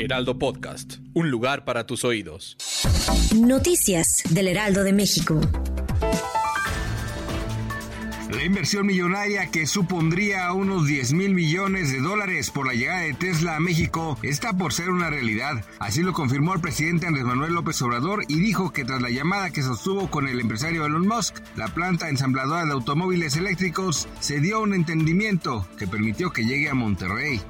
Heraldo Podcast, un lugar para tus oídos. Noticias del Heraldo de México. La inversión millonaria que supondría unos 10 mil millones de dólares por la llegada de Tesla a México está por ser una realidad. Así lo confirmó el presidente Andrés Manuel López Obrador y dijo que tras la llamada que sostuvo con el empresario Elon Musk, la planta ensambladora de automóviles eléctricos se dio un entendimiento que permitió que llegue a Monterrey.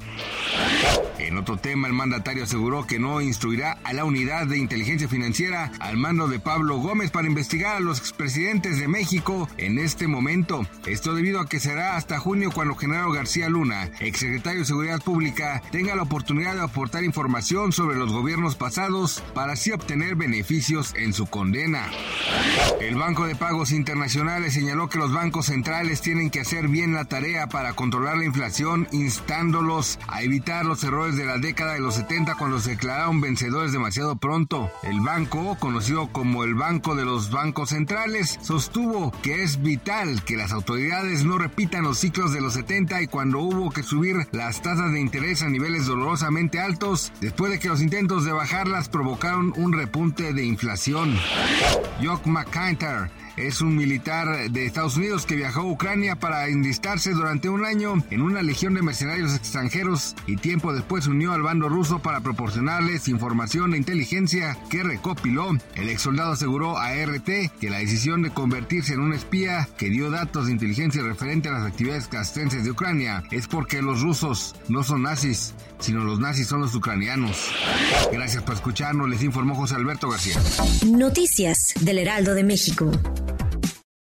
En otro tema, el mandatario aseguró que no instruirá a la unidad de inteligencia financiera al mando de Pablo Gómez para investigar a los expresidentes de México en este momento. Esto debido a que será hasta junio cuando Genaro García Luna, exsecretario de Seguridad Pública, tenga la oportunidad de aportar información sobre los gobiernos pasados para así obtener beneficios en su condena. El Banco de Pagos Internacionales señaló que los bancos centrales tienen que hacer bien la tarea para controlar la inflación, instándolos a evitar los errores de la década de los 70 cuando se declararon vencedores demasiado pronto. El banco, conocido como el Banco de los Bancos Centrales, sostuvo que es vital que las autoridades no repitan los ciclos de los 70 y cuando hubo que subir las tasas de interés a niveles dolorosamente altos, después de que los intentos de bajarlas provocaron un repunte de inflación. Jock McIntyre es un militar de Estados Unidos que viajó a Ucrania para enlistarse durante un año en una legión de mercenarios extranjeros y tiempo después unió al bando ruso para proporcionarles información e inteligencia que recopiló. El ex soldado aseguró a RT que la decisión de convertirse en un espía que dio datos de inteligencia referente a las actividades castrenses de Ucrania es porque los rusos no son nazis, sino los nazis son los ucranianos. Gracias por escucharnos, les informó José Alberto García. Noticias del Heraldo de México.